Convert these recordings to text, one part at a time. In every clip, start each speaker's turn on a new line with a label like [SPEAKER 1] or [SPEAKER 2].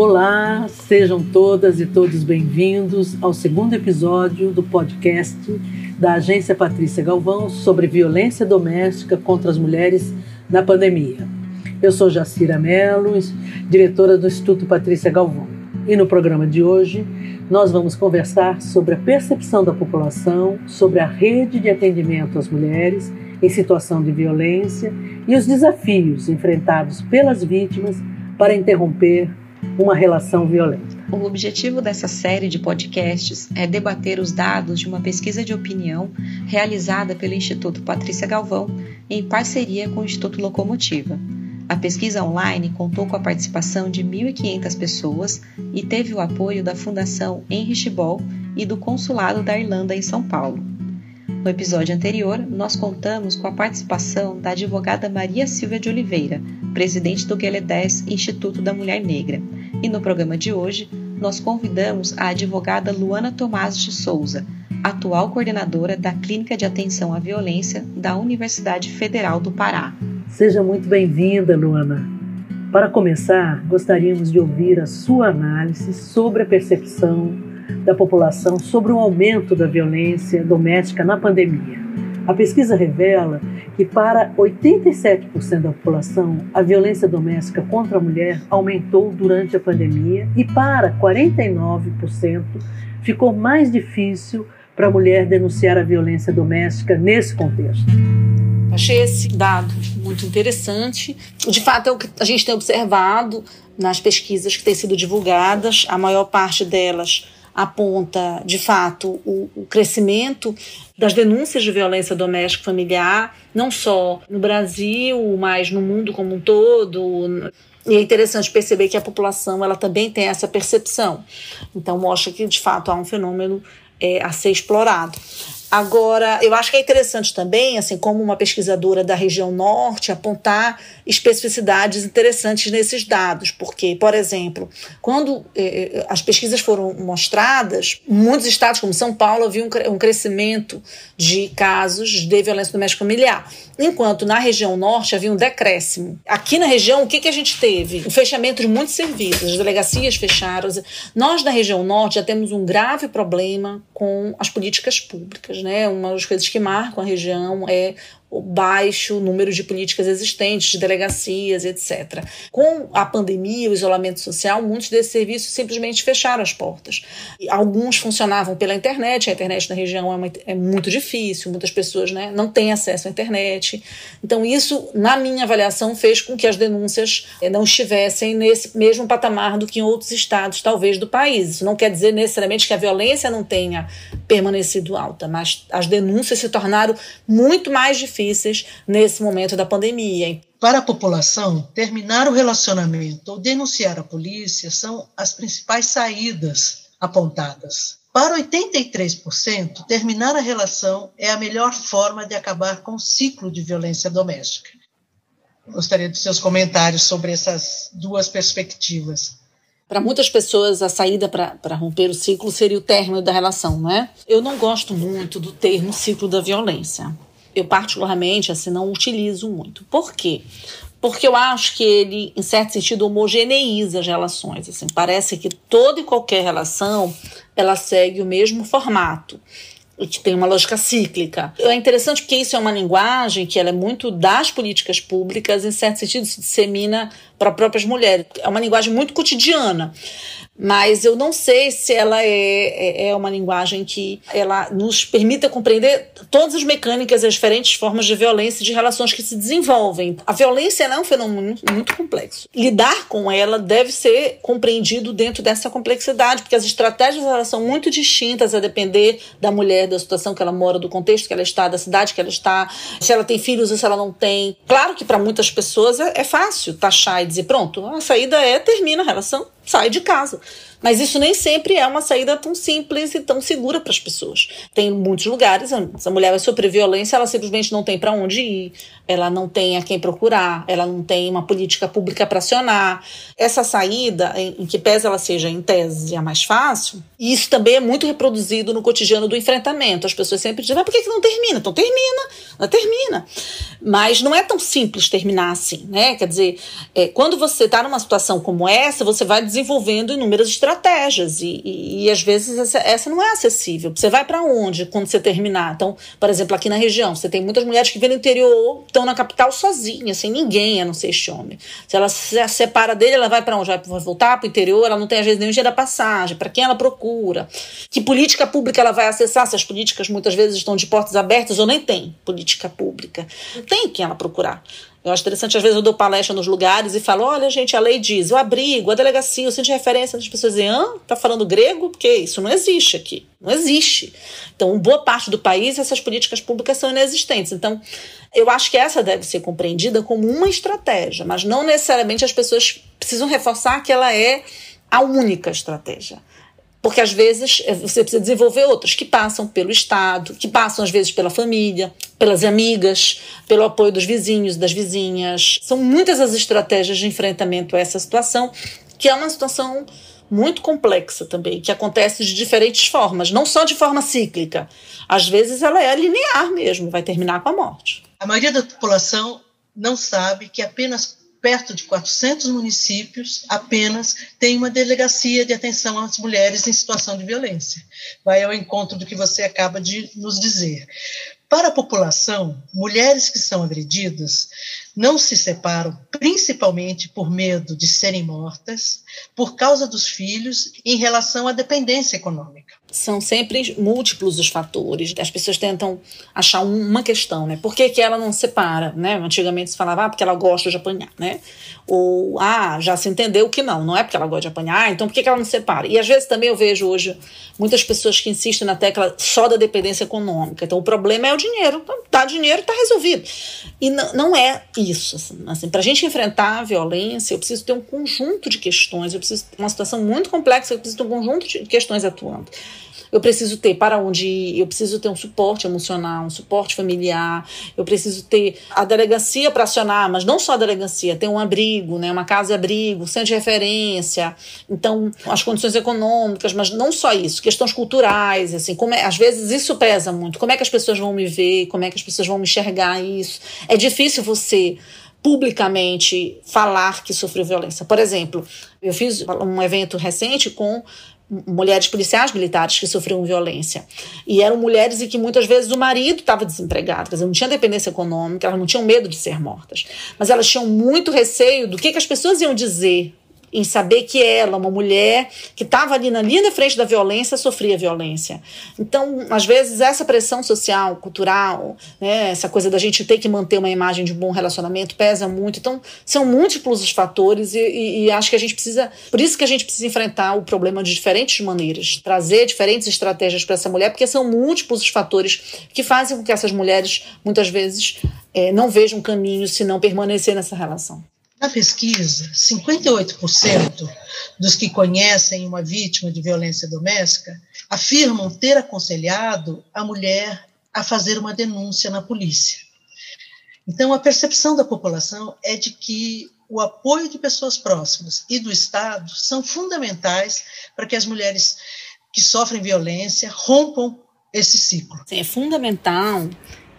[SPEAKER 1] Olá, sejam todas e todos bem-vindos ao segundo episódio do podcast da Agência Patrícia Galvão sobre violência doméstica contra as mulheres na pandemia. Eu sou Jacira Mello, diretora do Instituto Patrícia Galvão. E no programa de hoje, nós vamos conversar sobre a percepção da população sobre a rede de atendimento às mulheres em situação de violência e os desafios enfrentados pelas vítimas para interromper uma relação violenta.
[SPEAKER 2] O objetivo dessa série de podcasts é debater os dados de uma pesquisa de opinião realizada pelo Instituto Patrícia Galvão em parceria com o Instituto Locomotiva. A pesquisa online contou com a participação de 1.500 pessoas e teve o apoio da Fundação Henry Ball e do Consulado da Irlanda em São Paulo. No episódio anterior, nós contamos com a participação da advogada Maria Silvia de Oliveira, presidente do Gueledés Instituto da Mulher Negra. E no programa de hoje, nós convidamos a advogada Luana Tomás de Souza, atual coordenadora da Clínica de Atenção à Violência da Universidade Federal do Pará.
[SPEAKER 1] Seja muito bem-vinda, Luana. Para começar, gostaríamos de ouvir a sua análise sobre a percepção da população sobre o aumento da violência doméstica na pandemia. A pesquisa revela que, para 87% da população, a violência doméstica contra a mulher aumentou durante a pandemia e, para 49%, ficou mais difícil para a mulher denunciar a violência doméstica nesse contexto.
[SPEAKER 3] Achei esse dado muito interessante. De fato, é o que a gente tem observado nas pesquisas que têm sido divulgadas, a maior parte delas aponta, de fato, o, o crescimento das denúncias de violência doméstica familiar, não só no Brasil, mas no mundo como um todo. E é interessante perceber que a população ela também tem essa percepção. Então, mostra que, de fato, há um fenômeno é, a ser explorado. Agora, eu acho que é interessante também, assim, como uma pesquisadora da região norte, apontar especificidades interessantes nesses dados, porque, por exemplo, quando eh, eh as pesquisas foram mostradas, muitos estados, como São Paulo, haviam um crescimento de casos de violência doméstica familiar, enquanto na região norte havia um decréscimo. Aqui na região, o que, que a gente teve? O fechamento de muitos serviços, as delegacias fecharam. Nós, na região norte, já temos um grave problema com as políticas públicas né? Uma das coisas que marcam a região é o baixo número de políticas existentes, de delegacias, etc. Com a pandemia, o isolamento social, muitos desses serviços simplesmente fecharam as portas. Alguns funcionavam pela internet, a internet na região é, uma, é muito difícil, muitas pessoas né, não têm acesso à internet. Então, isso, na minha avaliação, fez com que as denúncias eh, não estivessem nesse mesmo patamar do que em outros estados, talvez, do país. Isso não quer dizer necessariamente que a violência não tenha permanecido alta, mas as denúncias se tornaram muito mais difíceis difíceis nesse momento da pandemia.
[SPEAKER 4] Para a população, terminar o relacionamento ou denunciar a polícia são as principais saídas apontadas. Para 83%, terminar a relação é a melhor forma de acabar com o ciclo de violência doméstica. Gostaria de seus comentários sobre essas duas perspectivas.
[SPEAKER 3] Para muitas pessoas, a saída para romper o ciclo seria o término da relação, não é? Eu não gosto muito do termo ciclo da violência eu particularmente assim não utilizo muito. Por quê? Porque eu acho que ele, em certo sentido, homogeneiza as relações. Assim, parece que toda e qualquer relação ela segue o mesmo formato que tem uma lógica cíclica. É interessante porque isso é uma linguagem que ela é muito das políticas públicas, em certo sentido, se dissemina para próprias mulheres. É uma linguagem muito cotidiana mas eu não sei se ela é, é, é, uma linguagem que ela nos permita compreender todas as mecânicas, as diferentes formas de violência e de relações que se desenvolvem. A violência é um fenômeno muito complexo. Lidar com ela deve ser compreendido dentro dessa complexidade, porque as estratégias elas são muito distintas a depender da mulher, da situação que ela mora, do contexto que ela está, da cidade que ela está, se ela tem filhos ou se ela não tem. Claro que para muitas pessoas é, é fácil taxar e dizer, pronto, a saída é termina a relação sai de casa. Mas isso nem sempre é uma saída tão simples e tão segura para as pessoas. Tem muitos lugares, essa mulher vai sofrer violência, ela simplesmente não tem para onde ir, ela não tem a quem procurar, ela não tem uma política pública para acionar. Essa saída, em, em, que pese ela seja em tese a mais fácil, e isso também é muito reproduzido no cotidiano do enfrentamento. As pessoas sempre dizem, mas por que, que não termina? Então termina, não termina. Mas não é tão simples terminar assim, né? Quer dizer, é, quando você está numa situação como essa, você vai desenvolver desenvolvendo inúmeras estratégias e, e, e às vezes essa, essa, não é acessível. Você vai para onde quando você terminar? Então, por exemplo, aqui na região, você tem muitas mulheres que vêm do interior, estão na capital sozinhas, sem ninguém a não ser este homem. Se ela se separa dele, ela vai para onde? Vai voltar para o interior, ela não tem às vezes o dia da passagem, para quem ela procura? Que política pública ela vai acessar? Se as políticas muitas vezes estão de portas abertas ou nem tem política pública. Tem quem ela procurar. Eu acho interessante, às vezes eu dou palestra nos lugares e falo: olha, gente, a lei diz, o abrigo, a delegacia, o centro de referência, as pessoas dizem: ah, tá falando grego? Porque isso não existe aqui. Não existe. Então, boa parte do país, essas políticas públicas são inexistentes. Então, eu acho que essa deve ser compreendida como uma estratégia, mas não necessariamente as pessoas precisam reforçar que ela é a única estratégia. Porque às vezes eh, você precisa desenvolver outras que passam pelo Estado, que passam às vezes pela família, pelas amigas, pelo apoio dos vizinhos, das vizinhas. São muitas as estratégias de enfrentamento a essa situação, que é uma situação muito complexa também, que acontece de diferentes formas, não só de forma cíclica. Às vezes ela é linear mesmo, vai terminar com a morte.
[SPEAKER 4] A maioria da população não sabe que apenas perto de 400 municípios apenas tem uma delegacia de atenção às mulheres em situação de violência. Vai ao encontro do que você acaba de nos dizer. Para a população, mulheres que são agredidas não se separam principalmente por medo de serem mortas, por causa dos filhos, em relação à dependência econômica.
[SPEAKER 3] São sempre múltiplos os fatores. As pessoas tentam achar uma questão, né? Por que, que ela não separa, né? Antigamente se falava, ah, porque ela gosta de apanhar, né? Ou, ah, já se entendeu que não, não é porque ela gosta de apanhar, então por que, que ela não separa? E às vezes também eu vejo hoje muitas pessoas que insistem na tecla só da dependência econômica. Então o problema é o dinheiro. Então, dá dinheiro, está resolvido. E não, não é isso. Assim, assim Para a gente enfrentar a violência, eu preciso ter um conjunto de questões, eu preciso ter uma situação muito complexa, eu preciso ter um conjunto de questões atuando eu preciso ter para onde ir, eu preciso ter um suporte emocional, um suporte familiar, eu preciso ter a delegacia para acionar, mas não só a delegacia, ter um abrigo, né, uma casa abrigo, centro de referência, então as condições econômicas, mas não só isso, questões culturais, assim, como é, às vezes isso pesa muito, como é que as pessoas vão me ver, como é que as pessoas vão me enxergar isso, é difícil você publicamente falar que sofreu violência. Por exemplo, eu fiz um evento recente com mulheres policiais militares que sofriam violência. E eram mulheres em que muitas vezes o marido estava desempregado, quer dizer, não tinha dependência econômica, elas não tinham medo de ser mortas. Mas elas tinham muito receio do que, que as pessoas iam dizer em saber que ela, uma mulher que estava ali na linha de frente da violência, sofria violência. Então, às vezes, essa pressão social, cultural, né, essa coisa da gente ter que manter uma imagem de um bom relacionamento pesa muito. Então, são múltiplos os fatores e, e, e acho que a gente precisa. Por isso que a gente precisa enfrentar o problema de diferentes maneiras, trazer diferentes estratégias para essa mulher, porque são múltiplos os fatores que fazem com que essas mulheres, muitas vezes, é, não vejam caminho se não permanecer nessa relação.
[SPEAKER 4] Na pesquisa, 58% dos que conhecem uma vítima de violência doméstica afirmam ter aconselhado a mulher a fazer uma denúncia na polícia. Então, a percepção da população é de que o apoio de pessoas próximas e do Estado são fundamentais para que as mulheres que sofrem violência rompam esse ciclo.
[SPEAKER 3] É fundamental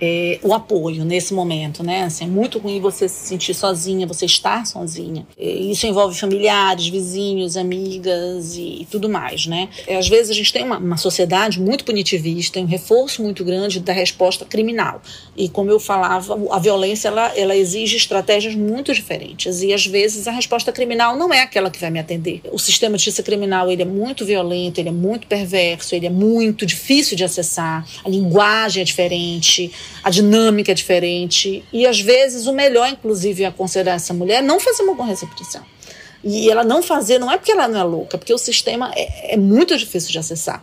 [SPEAKER 3] é, o apoio nesse momento, né? Assim, é muito ruim você se sentir sozinha, você estar sozinha. É, isso envolve familiares, vizinhos, amigas e tudo mais, né? É, às vezes a gente tem uma, uma sociedade muito punitivista, um reforço muito grande da resposta criminal. E como eu falava, a violência ela, ela exige estratégias muito diferentes e às vezes a resposta criminal não é aquela que vai me atender. O sistema de justiça criminal ele é muito violento, ele é muito perverso, ele é muito difícil de acessar, a linguagem é diferente a dinâmica é diferente. E às vezes o melhor, inclusive, a considerar essa mulher é não fazer uma policial. E ela não fazer, não é porque ela não é louca, porque o sistema é, é muito difícil de acessar.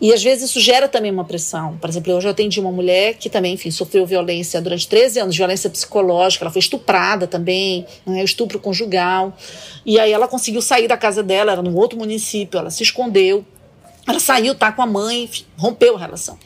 [SPEAKER 3] E às vezes isso gera também uma pressão. Por exemplo, eu já atendi uma mulher que também, enfim, sofreu violência durante 13 anos, violência psicológica, ela foi estuprada também, né, estupro conjugal. E aí ela conseguiu sair da casa dela, era num outro município, ela se escondeu Ela saiu, tá com a mãe, rompeu a relação.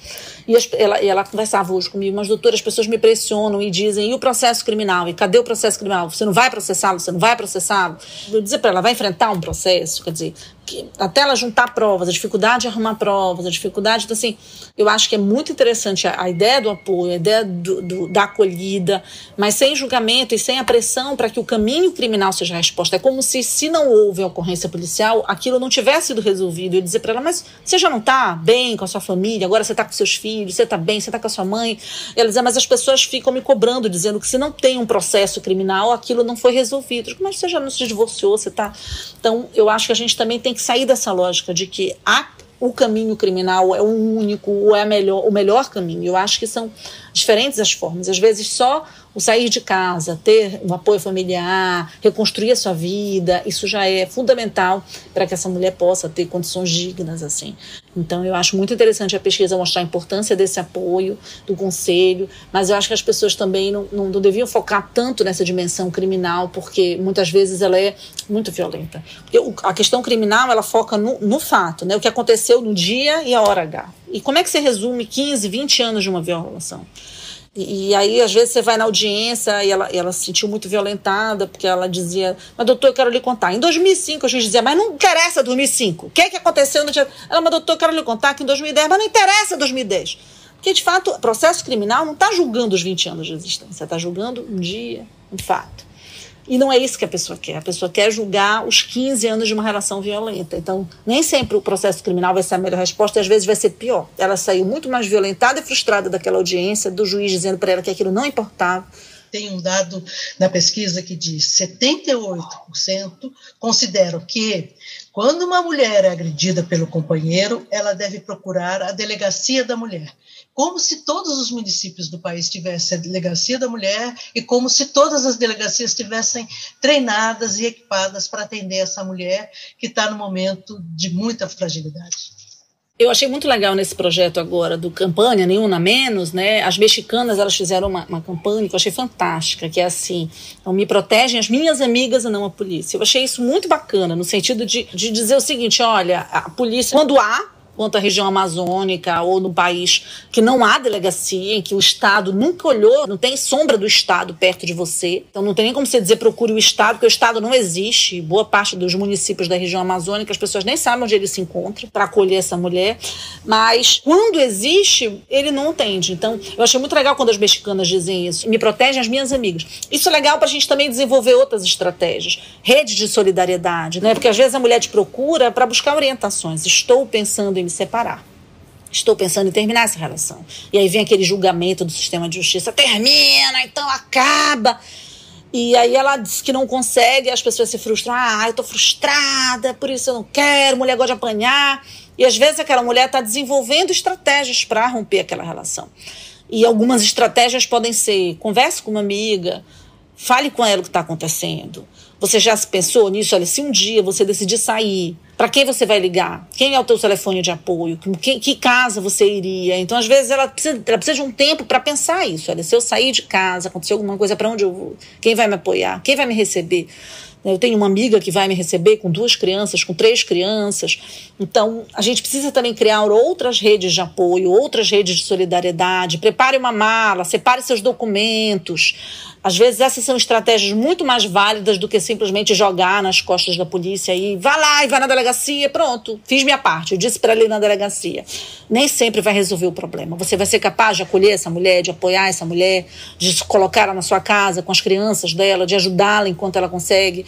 [SPEAKER 3] E ela, ela conversava hoje comigo, mas doutora, as pessoas me pressionam e dizem, e o processo criminal? E cadê o processo criminal? Você não vai processá-lo? Você não vai processá-lo? Eu dizer para ela, vai enfrentar um processo? Quer dizer, que, até ela juntar provas, a dificuldade de arrumar provas, a dificuldade, então, assim, eu acho que é muito interessante a, a ideia do apoio, a ideia do, do, da acolhida, mas sem julgamento e sem a pressão para que o caminho criminal seja a resposta. É como se, se não houve ocorrência policial, aquilo não tivesse sido resolvido. Eu dizer para ela, mas você já não está bem com a sua família, agora você está com seus filhos, você está bem, você está com a sua mãe. Ela dizia, mas as pessoas ficam me cobrando, dizendo que se não tem um processo criminal, aquilo não foi resolvido. Mas você já não se divorciou, você está. Então, eu acho que a gente também tem que sair dessa lógica de que a o caminho criminal é o único ou é melhor, o melhor caminho. Eu acho que são diferentes as formas. Às vezes só o sair de casa, ter um apoio familiar, reconstruir a sua vida, isso já é fundamental para que essa mulher possa ter condições dignas assim. Então eu acho muito interessante a pesquisa mostrar a importância desse apoio do conselho, mas eu acho que as pessoas também não, não, não deviam focar tanto nessa dimensão criminal, porque muitas vezes ela é muito violenta. A questão criminal ela foca no, no fato, né? O que aconteceu no dia e a hora H. E como é que você resume 15, 20 anos de uma violação? E, e, aí, às vezes, você vai na audiência e ela, ela se sentiu muito violentada, porque ela dizia, mas doutor, eu quero lhe contar. Em 2005, a gente dizia, mas não interessa 2005. O que é que aconteceu no dia... Ela, mas doutor, eu quero lhe contar que em 2010, mas não interessa 2010. Porque, de fato, processo criminal não está julgando os 20 anos de existência, está julgando um dia, um fato. E não é isso que a pessoa quer. A pessoa quer julgar os 15 anos de uma relação violenta. Então, nem sempre o processo criminal vai ser a melhor resposta e às vezes vai ser pior. Ela saiu muito mais violentada e frustrada daquela audiência, do juiz dizendo para ela que aquilo não importava.
[SPEAKER 4] Tem um dado na pesquisa que diz 78% consideram que quando uma mulher é agredida pelo companheiro, ela deve procurar a delegacia da mulher como se todos os municípios do país tivessem a delegacia da mulher e como se todas as delegacias estivessem treinadas e equipadas para atender essa mulher que está no momento de muita fragilidade.
[SPEAKER 3] Eu achei muito legal nesse projeto agora do campanha Nenhuma Menos, né? As mexicanas elas fizeram uma, uma campanha que eu achei fantástica, que é assim: então, me protegem as minhas amigas e não a polícia. Eu achei isso muito bacana, no sentido de, de dizer o seguinte: olha, a polícia, quando há quanto à região amazônica ou no país que não há delegacia, em que o Estado nunca olhou, não tem sombra do Estado perto de você. Então não tem nem como você dizer procure o Estado, porque o Estado não existe. Boa parte dos municípios da região amazônica, as pessoas nem sabem onde ele se encontra para acolher essa mulher. Mas quando existe, ele não atende. Então eu achei muito legal quando as mexicanas dizem isso. Me protegem as minhas amigas. Isso é legal para a gente também desenvolver outras estratégias. Redes de solidariedade, né? Porque às vezes a mulher te procura para buscar orientações. Estou pensando em me separar. Estou pensando em terminar essa relação. E aí vem aquele julgamento do sistema de justiça: termina, então acaba. E aí ela diz que não consegue, as pessoas se frustram. Ah, eu tô frustrada, por isso eu não quero, mulher gosta de apanhar. E às vezes aquela mulher está desenvolvendo estratégias para romper aquela relação. E algumas estratégias podem ser: converse com uma amiga, fale com ela o que está acontecendo. Você já se pensou nisso? Olha, se um dia você decidir sair, para quem você vai ligar? Quem é o teu telefone de apoio? Que, que casa você iria? Então, às vezes, ela precisa, ela precisa de um tempo para pensar isso. Olha, se eu sair de casa, acontecer alguma coisa, para onde eu vou? Quem vai me apoiar? Quem vai me receber? Eu tenho uma amiga que vai me receber com duas crianças, com três crianças. Então, a gente precisa também criar outras redes de apoio, outras redes de solidariedade. Prepare uma mala, separe seus documentos. Às vezes essas são estratégias muito mais válidas do que simplesmente jogar nas costas da polícia e vá lá e vai na delegacia, pronto, fiz minha parte, eu disse para ele na delegacia. Nem sempre vai resolver o problema. Você vai ser capaz de acolher essa mulher, de apoiar essa mulher, de colocá-la na sua casa com as crianças dela, de ajudá-la enquanto ela consegue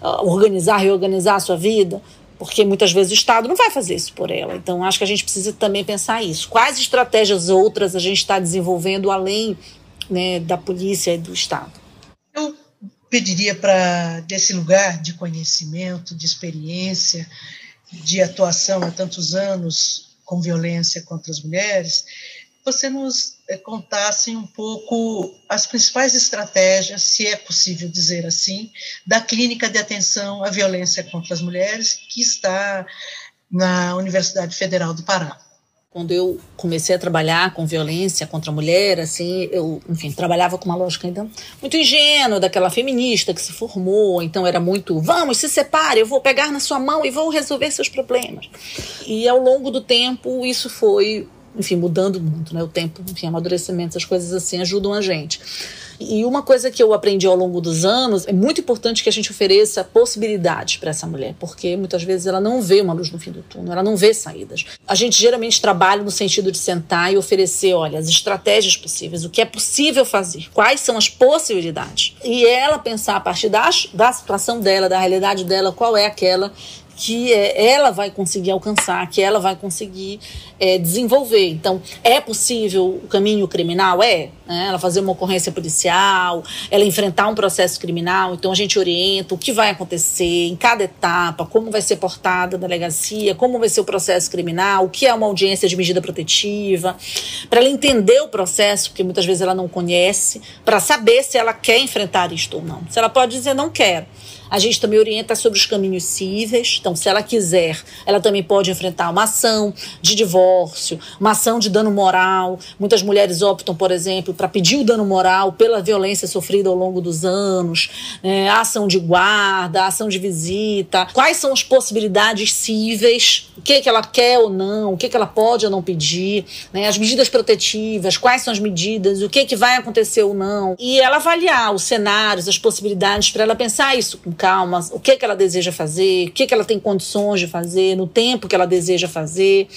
[SPEAKER 3] uh, organizar, reorganizar a sua vida porque muitas vezes o Estado não vai fazer isso por ela. Então, acho que a gente precisa também pensar isso. Quais estratégias outras a gente está desenvolvendo além né, da polícia e do Estado.
[SPEAKER 4] Eu pediria para, desse lugar de conhecimento, de experiência, de atuação há tantos anos com violência contra as mulheres, você nos eh, contasse um pouco as principais estratégias, se é possível dizer assim, da clínica de atenção à violência contra as mulheres que está na Universidade Federal do Pará.
[SPEAKER 3] Quando eu comecei a trabalhar com violência contra a mulher, assim, eu, enfim, trabalhava com uma lógica ainda muito ingênua, daquela feminista que se formou, então era muito, vamos, se separe, eu vou pegar na sua mão e vou resolver seus problemas. E ao longo do tempo isso foi, enfim, mudando muito, né? O tempo, enfim, amadurecimento, essas coisas assim ajudam a gente. E uma coisa que eu aprendi ao longo dos anos é muito importante que a gente ofereça possibilidades para essa mulher, porque muitas vezes ela não vê uma luz no fim do túnel, ela não vê saídas. A gente geralmente trabalha no sentido de sentar e oferecer, olha, as estratégias possíveis, o que é possível fazer, quais são as possibilidades. E ela pensar a partir da, da situação dela, da realidade dela, qual é aquela que é, ela vai conseguir alcançar, que ela vai conseguir é, desenvolver. Então, é possível o caminho criminal? É. Né? Ela fazer uma ocorrência policial, ela enfrentar um processo criminal. Então, a gente orienta o que vai acontecer em cada etapa, como vai ser portada a delegacia, como vai ser o processo criminal, o que é uma audiência de medida protetiva, para ela entender o processo, porque muitas vezes ela não conhece, para saber se ela quer enfrentar isto ou não. Se ela pode dizer não quero. A gente também orienta sobre os caminhos cíveis. Então, se ela quiser, ela também pode enfrentar uma ação de divórcio, uma ação de dano moral. Muitas mulheres optam, por exemplo, para pedir o dano moral pela violência sofrida ao longo dos anos, né? a ação de guarda, a ação de visita. Quais são as possibilidades cíveis? O que, que ela quer ou não? O que, que ela pode ou não pedir? Né? As medidas protetivas, quais são as medidas? O que, que vai acontecer ou não? E ela avaliar os cenários, as possibilidades, para ela pensar isso com calma, o que, que ela deseja fazer, o que, que ela tem condições de fazer, no tempo que ela deseja fazer,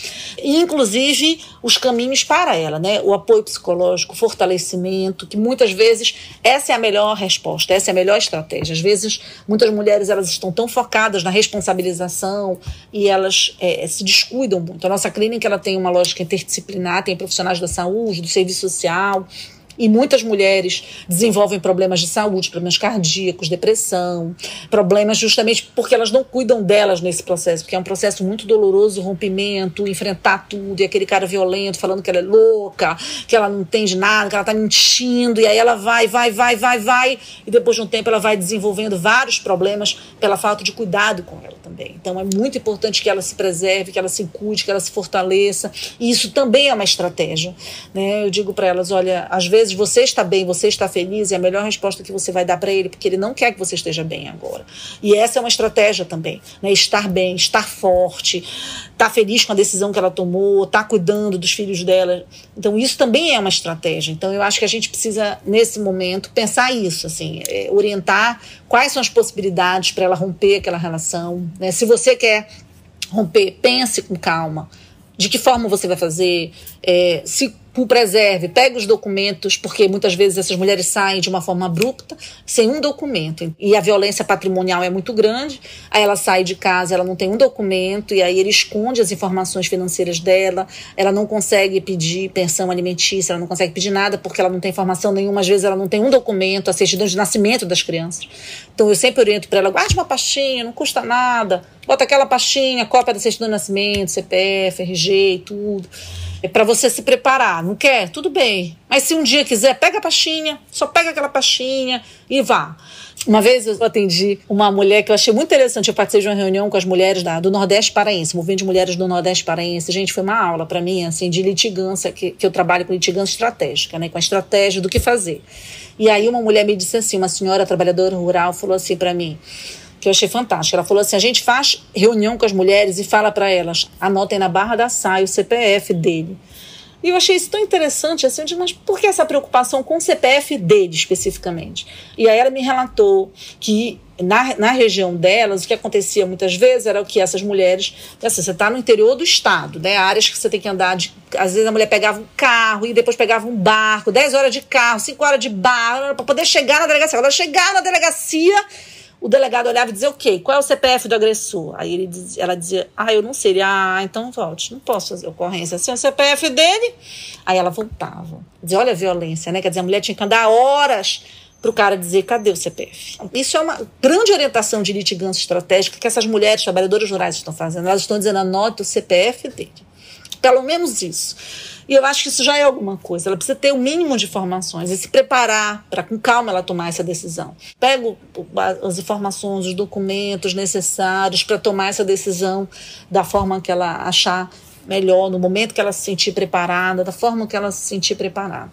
[SPEAKER 3] inclusive os caminhos para ela, né? O apoio psicológico, o fortalecimento, que muitas vezes essa é a melhor resposta, essa é a melhor estratégia. Às vezes, muitas mulheres elas estão tão focadas na responsabilização e elas é, se descuidam muito. A nossa clínica ela tem uma lógica interdisciplinar, tem profissionais da saúde, do serviço social, e muitas mulheres desenvolvem problemas de saúde, problemas cardíacos, depressão, problemas justamente porque elas não cuidam delas nesse processo, porque é um processo muito doloroso, rompimento, enfrentar tudo, e aquele cara violento falando que ela é louca, que ela não entende nada, que ela está mentindo, e aí ela vai, vai, vai, vai, vai, e depois de um tempo ela vai desenvolvendo vários problemas pela falta de cuidado com ela também. Então é muito importante que ela se preserve, que ela se cuide, que ela se fortaleça, e isso também é uma estratégia. Né? Eu digo para elas: olha, às vezes vezes você está bem, você está feliz, é a melhor resposta que você vai dar para ele, porque ele não quer que você esteja bem agora. E essa é uma estratégia também, né? Estar bem, estar forte, estar tá feliz com a decisão que ela tomou, estar tá cuidando dos filhos dela. Então isso também é uma estratégia. Então eu acho que a gente precisa nesse momento pensar isso, assim, é, orientar quais são as possibilidades para ela romper aquela relação. Né? Se você quer romper, pense com calma. De que forma você vai fazer? É, se preserve, pegue os documentos, porque muitas vezes essas mulheres saem de uma forma abrupta, sem um documento. E a violência patrimonial é muito grande, aí ela sai de casa, ela não tem um documento, e aí ele esconde as informações financeiras dela, ela não consegue pedir pensão alimentícia, ela não consegue pedir nada porque ela não tem informação nenhuma, às vezes ela não tem um documento, a certidão de nascimento das crianças. Então eu sempre oriento para ela, guarde uma pastinha, não custa nada, bota aquela pastinha, cópia da certidão de nascimento, CPF, RG e tudo. É para você se preparar. Não quer? Tudo bem. Mas se um dia quiser, pega a pastinha, só pega aquela pastinha e vá. Uma vez eu atendi uma mulher que eu achei muito interessante. Eu participei de uma reunião com as mulheres da, do Nordeste Paraense, movimento de mulheres do Nordeste Paraense. Gente, foi uma aula para mim, assim, de litigância, que, que eu trabalho com litigância estratégica, né, com a estratégia do que fazer. E aí uma mulher me disse assim, uma senhora trabalhadora rural, falou assim para mim: que eu achei fantástico. Ela falou assim: a gente faz reunião com as mulheres e fala para elas, anotem na barra da saia o CPF dele. E eu achei isso tão interessante, assim, eu mas por que essa preocupação com o CPF dele especificamente? E aí ela me relatou que na, na região delas, o que acontecia muitas vezes era que essas mulheres, assim, você está no interior do estado, né? Áreas que você tem que andar de. Às vezes a mulher pegava um carro e depois pegava um barco, 10 horas de carro, 5 horas de barco, para poder chegar na delegacia. Ela chegar na delegacia o delegado olhava e dizia, ok, qual é o CPF do agressor? Aí ele ela dizia, ah, eu não sei. Ele, ah, então volte, não posso fazer ocorrência. Assim, o CPF dele. Aí ela voltava. Dizia, olha a violência, né? Quer dizer, a mulher tinha que andar horas para o cara dizer, cadê o CPF? Isso é uma grande orientação de litigância estratégica que essas mulheres trabalhadoras rurais estão fazendo. Elas estão dizendo, anote o CPF dele. Pelo menos isso. E eu acho que isso já é alguma coisa. Ela precisa ter o mínimo de informações e se preparar para, com calma, ela tomar essa decisão. Pego as informações, os documentos necessários para tomar essa decisão da forma que ela achar melhor no momento que ela se sentir preparada, da forma que ela se sentir preparada.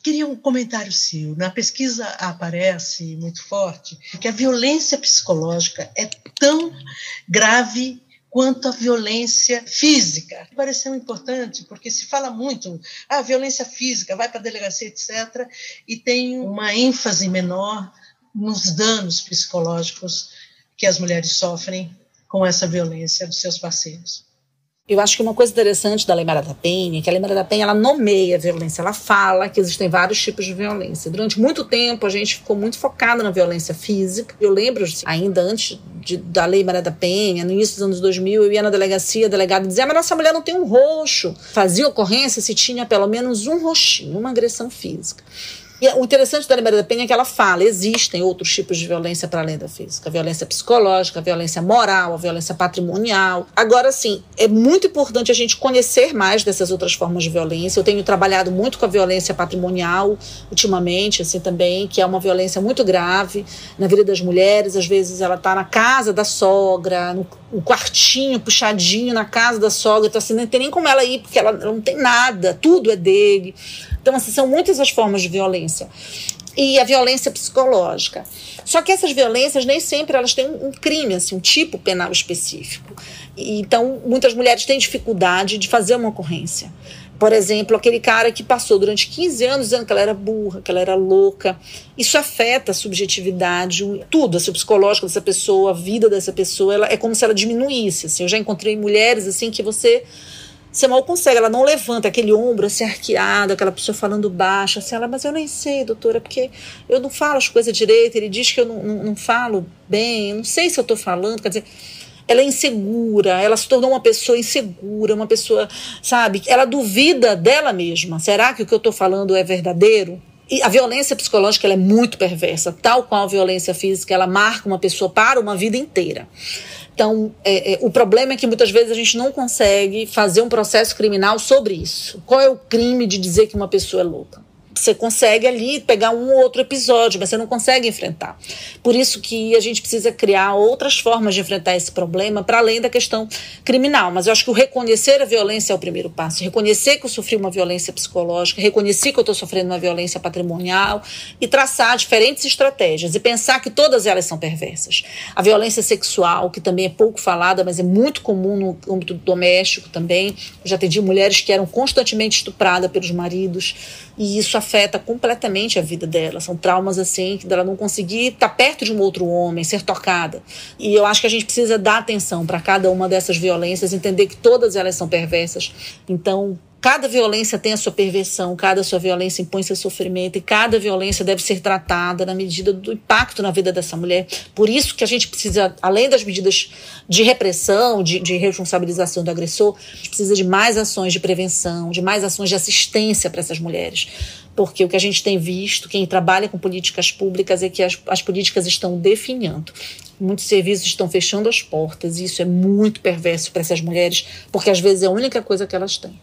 [SPEAKER 4] Queria um comentário seu. Na pesquisa aparece muito forte que a violência psicológica é tão grave quanto a violência física. Pareceu importante, porque se fala muito, ah, violência física, vai para a delegacia, etc., e tem uma ênfase menor nos danos psicológicos que as mulheres sofrem com essa violência dos seus parceiros.
[SPEAKER 3] Eu acho que uma coisa interessante da Lei Maria da Penha é que a Lei Maria da Penha ela nomeia a violência, ela fala que existem vários tipos de violência. Durante muito tempo a gente ficou muito focado na violência física. Eu lembro, ainda antes de, da Lei Maria da Penha, no início dos anos 2000, eu ia na delegacia, o delegado dizia, mas nossa mulher não tem um roxo. Fazia ocorrência se tinha pelo menos um roxinho, uma agressão física. E o interessante da Lei Maria da Penha é que ela fala: existem outros tipos de violência para além da física, a violência psicológica, a violência moral, a violência patrimonial. Agora, sim, é muito importante a gente conhecer mais dessas outras formas de violência. Eu tenho trabalhado muito com a violência patrimonial ultimamente, assim também, que é uma violência muito grave na vida das mulheres. Às vezes ela está na casa da sogra, no, no, quartinho puxadinho na casa da sogra, então assim, não tem nem como ela ir, porque ela não tem nada, tudo é dele. Então, assim, são muitas as formas de violência. E a violência psicológica. Só que essas violências nem sempre elas têm um crime, assim, um tipo penal específico. E, então, muitas mulheres têm dificuldade de fazer uma ocorrência. Por exemplo, aquele cara que passou durante 15 anos dizendo que ela era burra, que ela era louca. Isso afeta a subjetividade, tudo, assim, o psicológico dessa pessoa, a vida dessa pessoa. Ela, é como se ela diminuísse. Assim. Eu já encontrei mulheres assim que você você mal consegue, ela não levanta aquele ombro assim arqueado, aquela pessoa falando baixo, assim, ela, mas eu nem sei, doutora, porque eu não falo as coisas direito, ele diz que eu não, não, não falo bem, eu não sei se eu estou falando, quer dizer, ela é insegura, ela se tornou uma pessoa insegura, uma pessoa, sabe, ela duvida dela mesma. Será que o que eu estou falando é verdadeiro? E a violência psicológica é muito perversa, tal qual a violência física, ela marca uma pessoa para uma vida inteira. Então, é, é, o problema é que muitas vezes a gente não consegue fazer um processo criminal sobre isso. Qual é o crime de dizer que uma pessoa é louca? Você consegue ali pegar um ou outro episódio, mas você não consegue enfrentar. Por isso que a gente precisa criar outras formas de enfrentar esse problema para além da questão criminal. Mas eu acho que o reconhecer a violência é o primeiro passo. Reconhecer que eu sofri uma violência psicológica, reconhecer que eu estou sofrendo uma violência patrimonial e traçar diferentes estratégias e pensar que todas elas são perversas. A violência sexual, que também é pouco falada, mas é muito comum no âmbito doméstico também. Eu já atendi mulheres que eram constantemente estupradas pelos maridos e isso afeta completamente a vida dela. São traumas assim, dela não conseguir estar perto de um outro homem, ser tocada. E eu acho que a gente precisa dar atenção para cada uma dessas violências, entender que todas elas são perversas. Então, Cada violência tem a sua perversão, cada sua violência impõe seu sofrimento e cada violência deve ser tratada na medida do impacto na vida dessa mulher. Por isso que a gente precisa, além das medidas de repressão, de, de responsabilização do agressor, a gente precisa de mais ações de prevenção, de mais ações de assistência para essas mulheres. Porque o que a gente tem visto, quem trabalha com políticas públicas, é que as, as políticas estão definhando. Muitos serviços estão fechando as portas e isso é muito perverso para essas mulheres, porque às vezes é a única coisa que elas têm.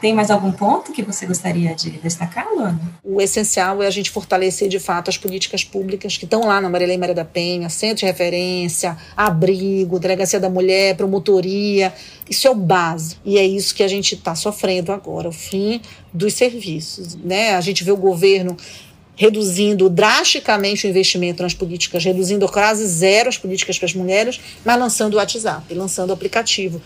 [SPEAKER 2] Tem mais algum ponto que você gostaria de destacar, Luana?
[SPEAKER 3] O essencial é a gente fortalecer, de fato, as políticas públicas que estão lá na Maria Maria da Penha, centro de referência, abrigo, delegacia da mulher, promotoria. Isso é o base. E é isso que a gente está sofrendo agora, o fim dos serviços. Né? A gente vê o governo reduzindo drasticamente o investimento nas políticas, reduzindo quase zero as políticas para as mulheres, mas lançando o WhatsApp, lançando o aplicativo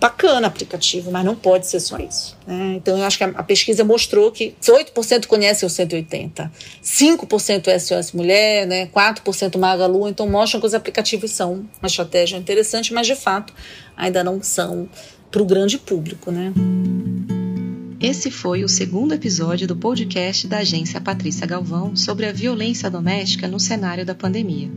[SPEAKER 3] bacana aplicativo, mas não pode ser só isso. Né? Então, eu acho que a, a pesquisa mostrou que 8% conhecem o 180, 5% é SOS Mulher, né? 4% Magalu, então mostram que os aplicativos são uma estratégia interessante, mas de fato ainda não são para o grande público. Né?
[SPEAKER 2] Esse foi o segundo episódio do podcast da agência Patrícia Galvão sobre a violência doméstica no cenário da pandemia.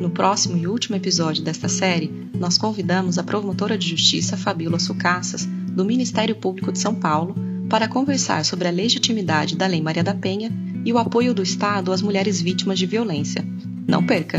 [SPEAKER 2] No próximo e último episódio desta série, nós convidamos a promotora de justiça Fabíola Sucassas, do Ministério Público de São Paulo, para conversar sobre a legitimidade da Lei Maria da Penha e o apoio do Estado às mulheres vítimas de violência. Não perca!